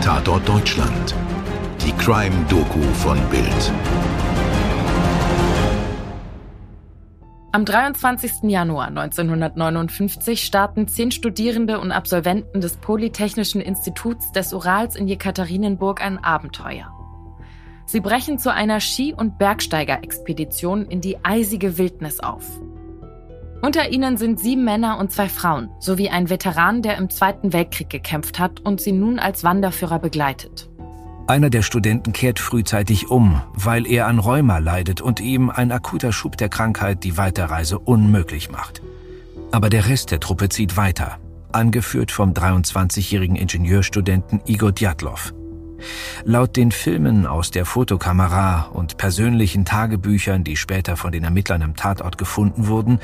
Tatort Deutschland. Die Crime-Doku von Bild. Am 23. Januar 1959 starten zehn Studierende und Absolventen des Polytechnischen Instituts des Urals in Jekaterinenburg ein Abenteuer. Sie brechen zu einer Ski- und Bergsteigerexpedition in die eisige Wildnis auf. Unter ihnen sind sieben Männer und zwei Frauen sowie ein Veteran, der im Zweiten Weltkrieg gekämpft hat und sie nun als Wanderführer begleitet. Einer der Studenten kehrt frühzeitig um, weil er an Rheuma leidet und ihm ein akuter Schub der Krankheit die Weiterreise unmöglich macht. Aber der Rest der Truppe zieht weiter, angeführt vom 23-jährigen Ingenieurstudenten Igor Djatlov. Laut den Filmen aus der Fotokamera und persönlichen Tagebüchern, die später von den Ermittlern am Tatort gefunden wurden,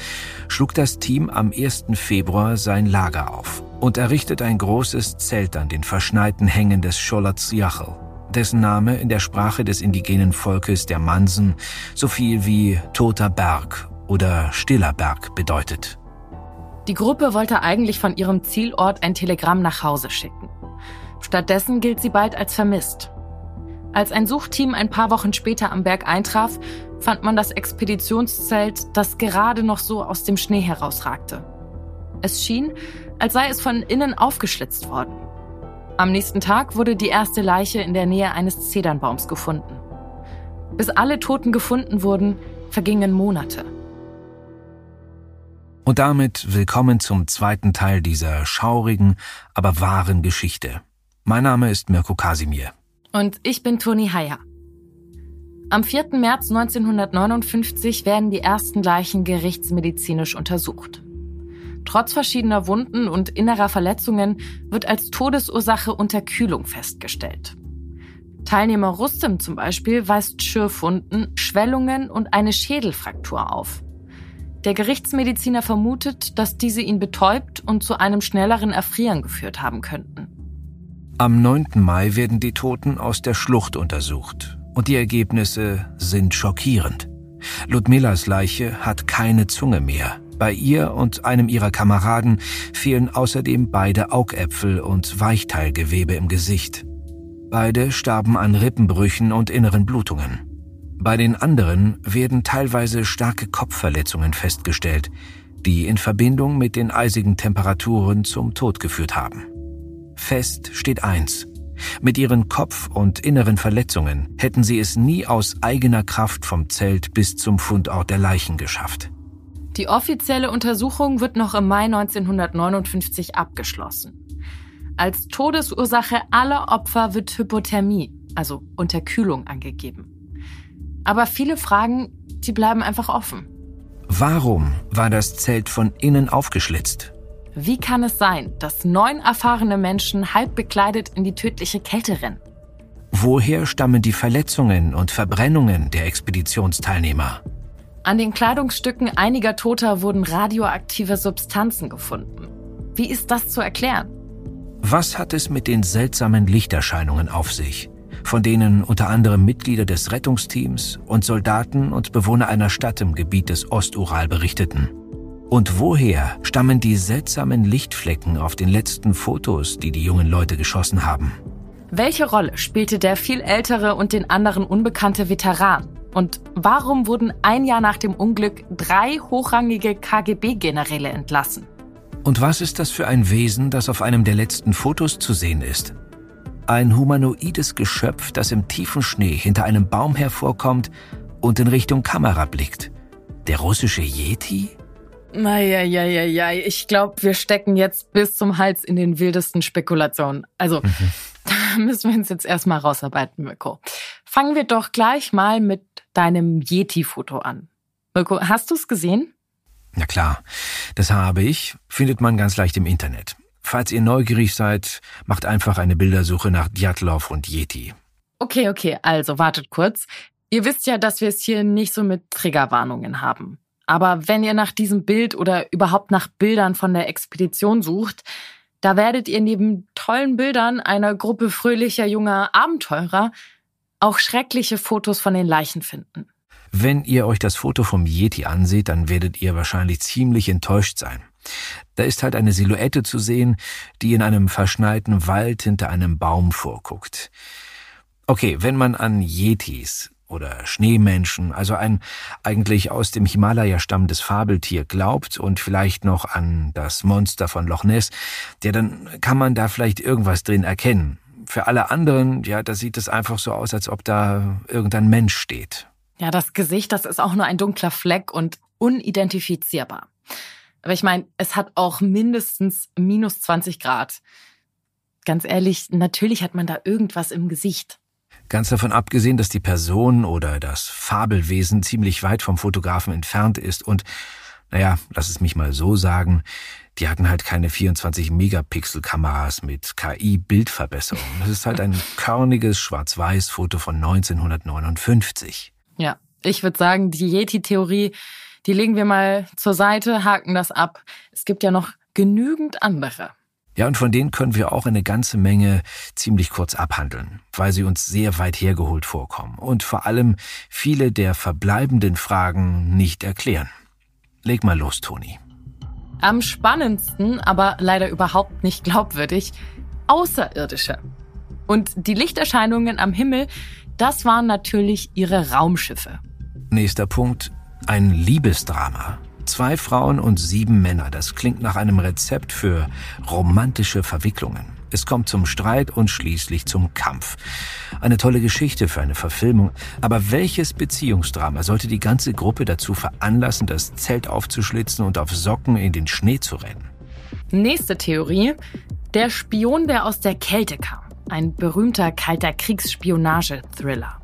schlug das Team am 1. Februar sein Lager auf und errichtet ein großes Zelt an den verschneiten Hängen des Scholatsiachel dessen Name in der Sprache des indigenen Volkes der Mansen so viel wie Toter Berg oder Stiller Berg bedeutet. Die Gruppe wollte eigentlich von ihrem Zielort ein Telegramm nach Hause schicken. Stattdessen gilt sie bald als vermisst. Als ein Suchteam ein paar Wochen später am Berg eintraf, fand man das Expeditionszelt, das gerade noch so aus dem Schnee herausragte. Es schien, als sei es von innen aufgeschlitzt worden. Am nächsten Tag wurde die erste Leiche in der Nähe eines Zedernbaums gefunden. Bis alle Toten gefunden wurden, vergingen Monate. Und damit willkommen zum zweiten Teil dieser schaurigen, aber wahren Geschichte. Mein Name ist Mirko Kasimir. Und ich bin Toni Heyer. Am 4. März 1959 werden die ersten Leichen gerichtsmedizinisch untersucht. Trotz verschiedener Wunden und innerer Verletzungen wird als Todesursache Unterkühlung festgestellt. Teilnehmer Rustem zum Beispiel weist Schürfwunden, Schwellungen und eine Schädelfraktur auf. Der Gerichtsmediziner vermutet, dass diese ihn betäubt und zu einem schnelleren Erfrieren geführt haben könnten. Am 9. Mai werden die Toten aus der Schlucht untersucht und die Ergebnisse sind schockierend. Ludmilas Leiche hat keine Zunge mehr, bei ihr und einem ihrer Kameraden fehlen außerdem beide Augäpfel und Weichteilgewebe im Gesicht. Beide starben an Rippenbrüchen und inneren Blutungen. Bei den anderen werden teilweise starke Kopfverletzungen festgestellt, die in Verbindung mit den eisigen Temperaturen zum Tod geführt haben. Fest steht eins. Mit ihren Kopf- und inneren Verletzungen hätten sie es nie aus eigener Kraft vom Zelt bis zum Fundort der Leichen geschafft. Die offizielle Untersuchung wird noch im Mai 1959 abgeschlossen. Als Todesursache aller Opfer wird Hypothermie, also Unterkühlung, angegeben. Aber viele Fragen, die bleiben einfach offen. Warum war das Zelt von innen aufgeschlitzt? Wie kann es sein, dass neun erfahrene Menschen halb bekleidet in die tödliche Kälte rennen? Woher stammen die Verletzungen und Verbrennungen der Expeditionsteilnehmer? An den Kleidungsstücken einiger Toter wurden radioaktive Substanzen gefunden. Wie ist das zu erklären? Was hat es mit den seltsamen Lichterscheinungen auf sich, von denen unter anderem Mitglieder des Rettungsteams und Soldaten und Bewohner einer Stadt im Gebiet des Ostural berichteten? Und woher stammen die seltsamen Lichtflecken auf den letzten Fotos, die die jungen Leute geschossen haben? Welche Rolle spielte der viel ältere und den anderen unbekannte Veteran? Und warum wurden ein Jahr nach dem Unglück drei hochrangige KGB-Generäle entlassen? Und was ist das für ein Wesen, das auf einem der letzten Fotos zu sehen ist? Ein humanoides Geschöpf, das im tiefen Schnee hinter einem Baum hervorkommt und in Richtung Kamera blickt. Der russische Yeti? Naja, ich glaube, wir stecken jetzt bis zum Hals in den wildesten Spekulationen. Also, mhm. da müssen wir uns jetzt erstmal rausarbeiten, Mirko. Fangen wir doch gleich mal mit deinem Yeti-Foto an. Mirko, hast du es gesehen? Na klar, das habe ich. Findet man ganz leicht im Internet. Falls ihr neugierig seid, macht einfach eine Bildersuche nach Djatlov und Yeti. Okay, okay, also wartet kurz. Ihr wisst ja, dass wir es hier nicht so mit Triggerwarnungen haben. Aber wenn ihr nach diesem Bild oder überhaupt nach Bildern von der Expedition sucht, da werdet ihr neben tollen Bildern einer Gruppe fröhlicher junger Abenteurer auch schreckliche Fotos von den Leichen finden. Wenn ihr euch das Foto vom Yeti anseht, dann werdet ihr wahrscheinlich ziemlich enttäuscht sein. Da ist halt eine Silhouette zu sehen, die in einem verschneiten Wald hinter einem Baum vorguckt. Okay, wenn man an Yetis oder Schneemenschen, also ein eigentlich aus dem Himalaya stammendes Fabeltier glaubt und vielleicht noch an das Monster von Loch Ness, ja, dann kann man da vielleicht irgendwas drin erkennen. Für alle anderen, ja, da sieht es einfach so aus, als ob da irgendein Mensch steht. Ja, das Gesicht, das ist auch nur ein dunkler Fleck und unidentifizierbar. Aber ich meine, es hat auch mindestens minus 20 Grad. Ganz ehrlich, natürlich hat man da irgendwas im Gesicht. Ganz davon abgesehen, dass die Person oder das Fabelwesen ziemlich weit vom Fotografen entfernt ist und, naja, lass es mich mal so sagen, die hatten halt keine 24 Megapixel Kameras mit KI-Bildverbesserung. Das ist halt ein körniges Schwarz-Weiß-Foto von 1959. Ja, ich würde sagen, die Yeti-Theorie, die legen wir mal zur Seite, haken das ab. Es gibt ja noch genügend andere. Ja, und von denen können wir auch eine ganze Menge ziemlich kurz abhandeln, weil sie uns sehr weit hergeholt vorkommen und vor allem viele der verbleibenden Fragen nicht erklären. Leg mal los, Toni. Am spannendsten, aber leider überhaupt nicht glaubwürdig, Außerirdische. Und die Lichterscheinungen am Himmel, das waren natürlich ihre Raumschiffe. Nächster Punkt, ein Liebesdrama. Zwei Frauen und sieben Männer, das klingt nach einem Rezept für romantische Verwicklungen. Es kommt zum Streit und schließlich zum Kampf. Eine tolle Geschichte für eine Verfilmung. Aber welches Beziehungsdrama sollte die ganze Gruppe dazu veranlassen, das Zelt aufzuschlitzen und auf Socken in den Schnee zu rennen? Nächste Theorie. Der Spion, der aus der Kälte kam. Ein berühmter kalter Kriegsspionage-Thriller.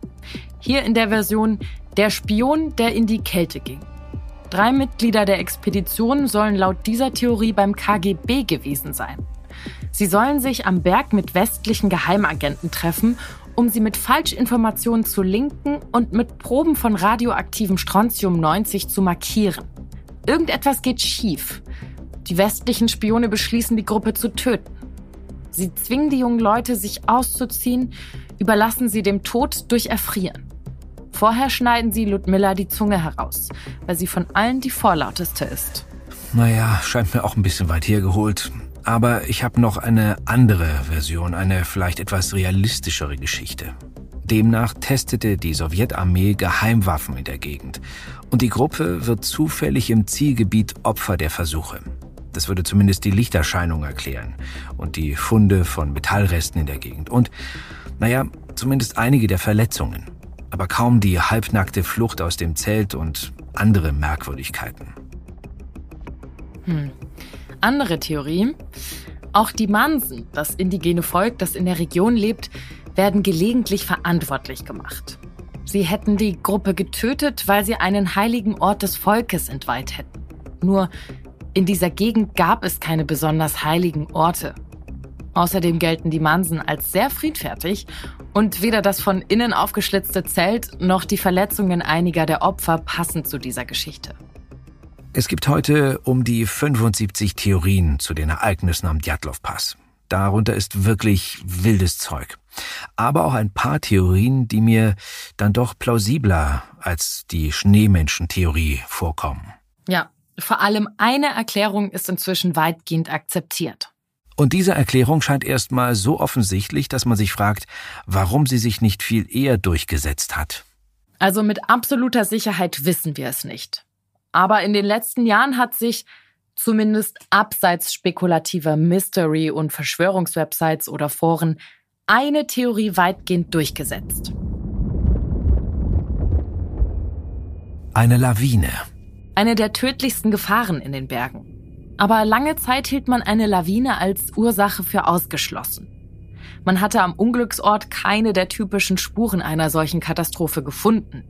Hier in der Version Der Spion, der in die Kälte ging. Drei Mitglieder der Expedition sollen laut dieser Theorie beim KGB gewesen sein. Sie sollen sich am Berg mit westlichen Geheimagenten treffen, um sie mit Falschinformationen zu linken und mit Proben von radioaktivem Strontium 90 zu markieren. Irgendetwas geht schief. Die westlichen Spione beschließen, die Gruppe zu töten. Sie zwingen die jungen Leute, sich auszuziehen, überlassen sie dem Tod durch Erfrieren. Vorher schneiden sie Ludmilla die Zunge heraus, weil sie von allen die vorlauteste ist. Naja, scheint mir auch ein bisschen weit hergeholt. Aber ich habe noch eine andere Version, eine vielleicht etwas realistischere Geschichte. Demnach testete die Sowjetarmee Geheimwaffen in der Gegend und die Gruppe wird zufällig im Zielgebiet Opfer der Versuche. Das würde zumindest die Lichterscheinung erklären und die Funde von Metallresten in der Gegend und, naja, zumindest einige der Verletzungen aber kaum die halbnackte Flucht aus dem Zelt und andere Merkwürdigkeiten. Hm. Andere Theorie. Auch die Mansen, das indigene Volk, das in der Region lebt, werden gelegentlich verantwortlich gemacht. Sie hätten die Gruppe getötet, weil sie einen heiligen Ort des Volkes entweiht hätten. Nur in dieser Gegend gab es keine besonders heiligen Orte. Außerdem gelten die Mansen als sehr friedfertig und weder das von innen aufgeschlitzte Zelt noch die Verletzungen einiger der Opfer passen zu dieser Geschichte. Es gibt heute um die 75 Theorien zu den Ereignissen am Djatlov-Pass. Darunter ist wirklich wildes Zeug. Aber auch ein paar Theorien, die mir dann doch plausibler als die Schneemenschen-Theorie vorkommen. Ja, vor allem eine Erklärung ist inzwischen weitgehend akzeptiert. Und diese Erklärung scheint erstmal so offensichtlich, dass man sich fragt, warum sie sich nicht viel eher durchgesetzt hat. Also mit absoluter Sicherheit wissen wir es nicht. Aber in den letzten Jahren hat sich zumindest abseits spekulativer Mystery- und Verschwörungswebsites oder Foren eine Theorie weitgehend durchgesetzt. Eine Lawine. Eine der tödlichsten Gefahren in den Bergen. Aber lange Zeit hielt man eine Lawine als Ursache für ausgeschlossen. Man hatte am Unglücksort keine der typischen Spuren einer solchen Katastrophe gefunden.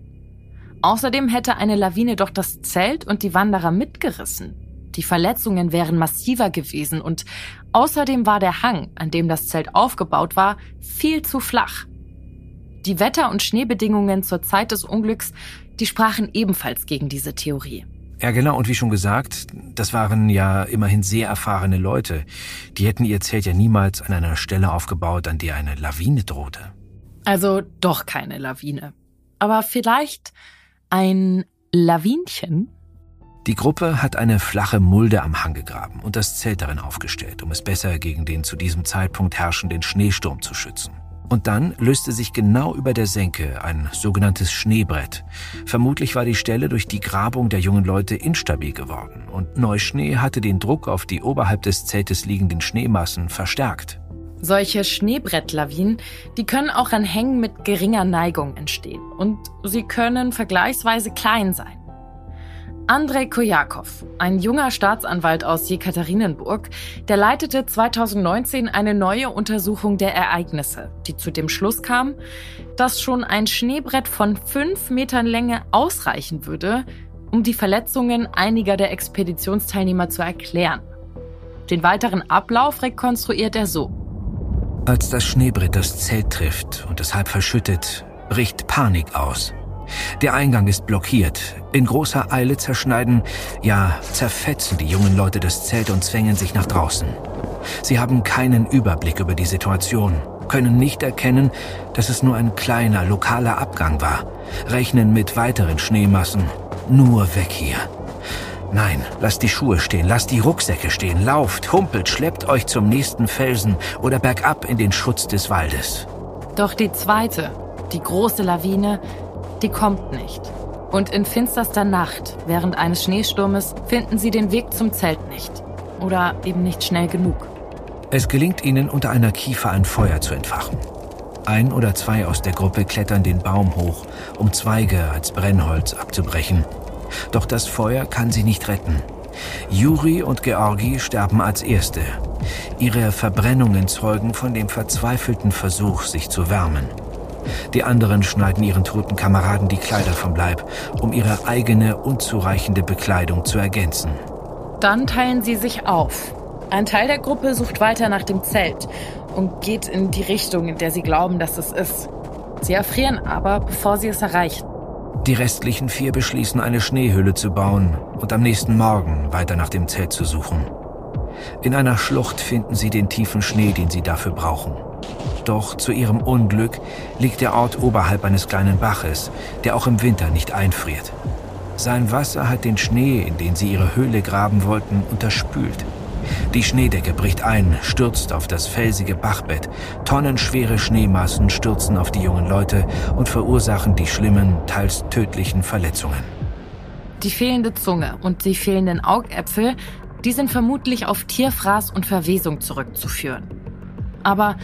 Außerdem hätte eine Lawine doch das Zelt und die Wanderer mitgerissen. Die Verletzungen wären massiver gewesen und außerdem war der Hang, an dem das Zelt aufgebaut war, viel zu flach. Die Wetter- und Schneebedingungen zur Zeit des Unglücks, die sprachen ebenfalls gegen diese Theorie. Ja, genau. Und wie schon gesagt, das waren ja immerhin sehr erfahrene Leute. Die hätten ihr Zelt ja niemals an einer Stelle aufgebaut, an der eine Lawine drohte. Also doch keine Lawine. Aber vielleicht ein Lawinchen? Die Gruppe hat eine flache Mulde am Hang gegraben und das Zelt darin aufgestellt, um es besser gegen den zu diesem Zeitpunkt herrschenden Schneesturm zu schützen. Und dann löste sich genau über der Senke ein sogenanntes Schneebrett. Vermutlich war die Stelle durch die Grabung der jungen Leute instabil geworden und Neuschnee hatte den Druck auf die oberhalb des Zeltes liegenden Schneemassen verstärkt. Solche Schneebrettlawinen, die können auch an Hängen mit geringer Neigung entstehen und sie können vergleichsweise klein sein. Andrei Kojakov, ein junger Staatsanwalt aus Jekaterinenburg, der leitete 2019 eine neue Untersuchung der Ereignisse, die zu dem Schluss kam, dass schon ein Schneebrett von fünf Metern Länge ausreichen würde, um die Verletzungen einiger der Expeditionsteilnehmer zu erklären. Den weiteren Ablauf rekonstruiert er so. Als das Schneebrett das Zelt trifft und es halb verschüttet, bricht Panik aus. Der Eingang ist blockiert. In großer Eile zerschneiden, ja, zerfetzen die jungen Leute das Zelt und zwängen sich nach draußen. Sie haben keinen Überblick über die Situation, können nicht erkennen, dass es nur ein kleiner, lokaler Abgang war, rechnen mit weiteren Schneemassen. Nur weg hier. Nein, lasst die Schuhe stehen, lasst die Rucksäcke stehen, lauft, humpelt, schleppt euch zum nächsten Felsen oder bergab in den Schutz des Waldes. Doch die zweite, die große Lawine, die kommt nicht. Und in finsterster Nacht, während eines Schneesturmes, finden sie den Weg zum Zelt nicht. Oder eben nicht schnell genug. Es gelingt ihnen, unter einer Kiefer ein Feuer zu entfachen. Ein oder zwei aus der Gruppe klettern den Baum hoch, um Zweige als Brennholz abzubrechen. Doch das Feuer kann sie nicht retten. Juri und Georgi sterben als Erste. Ihre Verbrennungen zeugen von dem verzweifelten Versuch, sich zu wärmen. Die anderen schneiden ihren toten Kameraden die Kleider vom Leib, um ihre eigene unzureichende Bekleidung zu ergänzen. Dann teilen sie sich auf. Ein Teil der Gruppe sucht weiter nach dem Zelt und geht in die Richtung, in der sie glauben, dass es ist. Sie erfrieren aber, bevor sie es erreichen. Die restlichen vier beschließen, eine Schneehülle zu bauen und am nächsten Morgen weiter nach dem Zelt zu suchen. In einer Schlucht finden sie den tiefen Schnee, den sie dafür brauchen. Doch zu ihrem Unglück liegt der Ort oberhalb eines kleinen Baches, der auch im Winter nicht einfriert. Sein Wasser hat den Schnee, in den sie ihre Höhle graben wollten, unterspült. Die Schneedecke bricht ein, stürzt auf das felsige Bachbett. Tonnenschwere Schneemassen stürzen auf die jungen Leute und verursachen die schlimmen, teils tödlichen Verletzungen. Die fehlende Zunge und die fehlenden Augäpfel, die sind vermutlich auf Tierfraß und Verwesung zurückzuführen. Aber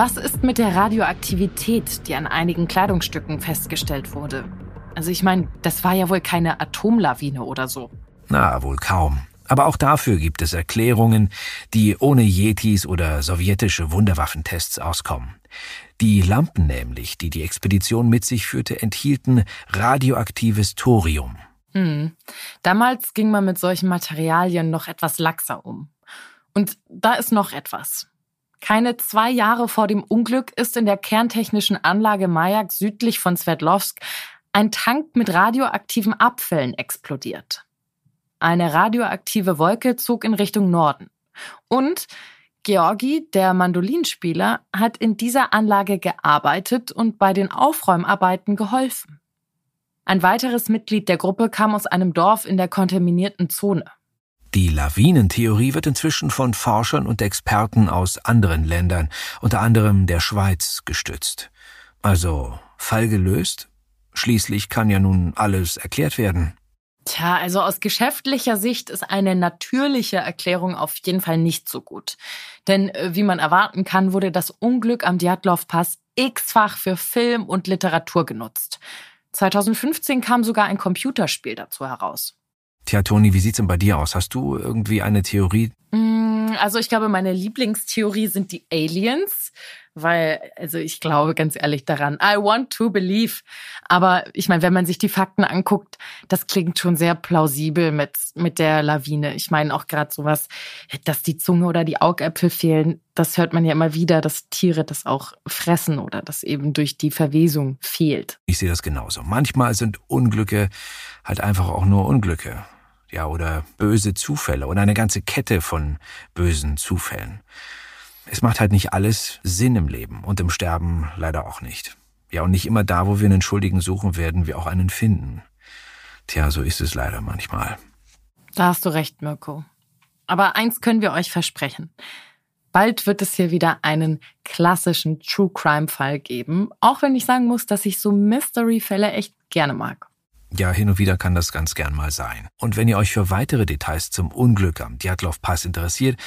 was ist mit der Radioaktivität, die an einigen Kleidungsstücken festgestellt wurde? Also ich meine, das war ja wohl keine Atomlawine oder so. Na, wohl kaum. Aber auch dafür gibt es Erklärungen, die ohne Yetis oder sowjetische Wunderwaffentests auskommen. Die Lampen nämlich, die die Expedition mit sich führte, enthielten radioaktives Thorium. Hm. Damals ging man mit solchen Materialien noch etwas laxer um. Und da ist noch etwas. Keine zwei Jahre vor dem Unglück ist in der kerntechnischen Anlage Majak südlich von Sverdlovsk ein Tank mit radioaktiven Abfällen explodiert. Eine radioaktive Wolke zog in Richtung Norden. Und Georgi, der Mandolinspieler, hat in dieser Anlage gearbeitet und bei den Aufräumarbeiten geholfen. Ein weiteres Mitglied der Gruppe kam aus einem Dorf in der kontaminierten Zone. Die Lawinentheorie wird inzwischen von Forschern und Experten aus anderen Ländern, unter anderem der Schweiz, gestützt. Also Fall gelöst? Schließlich kann ja nun alles erklärt werden. Tja, also aus geschäftlicher Sicht ist eine natürliche Erklärung auf jeden Fall nicht so gut. Denn äh, wie man erwarten kann, wurde das Unglück am Djatlov-Pass x-fach für Film und Literatur genutzt. 2015 kam sogar ein Computerspiel dazu heraus. Tja, Toni, wie sieht's denn bei dir aus? Hast du irgendwie eine Theorie? Mm, also ich glaube, meine Lieblingstheorie sind die Aliens, weil, also ich glaube ganz ehrlich daran, I want to believe. Aber ich meine, wenn man sich die Fakten anguckt, das klingt schon sehr plausibel mit, mit der Lawine. Ich meine auch gerade sowas, dass die Zunge oder die Augäpfel fehlen, das hört man ja immer wieder, dass Tiere das auch fressen oder das eben durch die Verwesung fehlt. Ich sehe das genauso. Manchmal sind Unglücke halt einfach auch nur Unglücke. Ja, oder böse Zufälle oder eine ganze Kette von bösen Zufällen. Es macht halt nicht alles Sinn im Leben und im Sterben leider auch nicht. Ja, und nicht immer da, wo wir einen Schuldigen suchen, werden wir auch einen finden. Tja, so ist es leider manchmal. Da hast du recht, Mirko. Aber eins können wir euch versprechen. Bald wird es hier wieder einen klassischen True Crime Fall geben, auch wenn ich sagen muss, dass ich so Mystery-Fälle echt gerne mag. Ja, hin und wieder kann das ganz gern mal sein. Und wenn ihr euch für weitere Details zum Unglück am Djatlov Pass interessiert,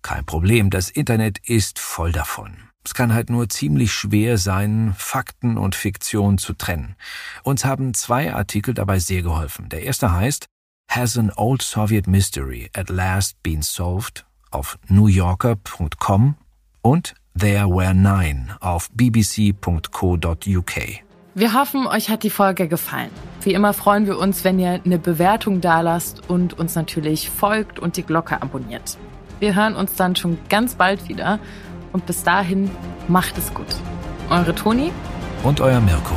kein Problem, das Internet ist voll davon. Es kann halt nur ziemlich schwer sein, Fakten und Fiktion zu trennen. Uns haben zwei Artikel dabei sehr geholfen. Der erste heißt Has an Old Soviet Mystery at Last Been Solved auf newyorker.com und There Were Nine auf bbc.co.uk. Wir hoffen, euch hat die Folge gefallen. Wie immer freuen wir uns, wenn ihr eine Bewertung dalasst und uns natürlich folgt und die Glocke abonniert. Wir hören uns dann schon ganz bald wieder und bis dahin macht es gut. Eure Toni und euer Mirko.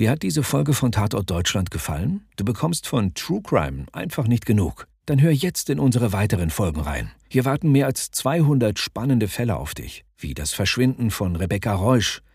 Dir hat diese Folge von Tatort Deutschland gefallen? Du bekommst von True Crime einfach nicht genug. Dann hör jetzt in unsere weiteren Folgen rein. Hier warten mehr als 200 spannende Fälle auf dich, wie das Verschwinden von Rebecca Reusch,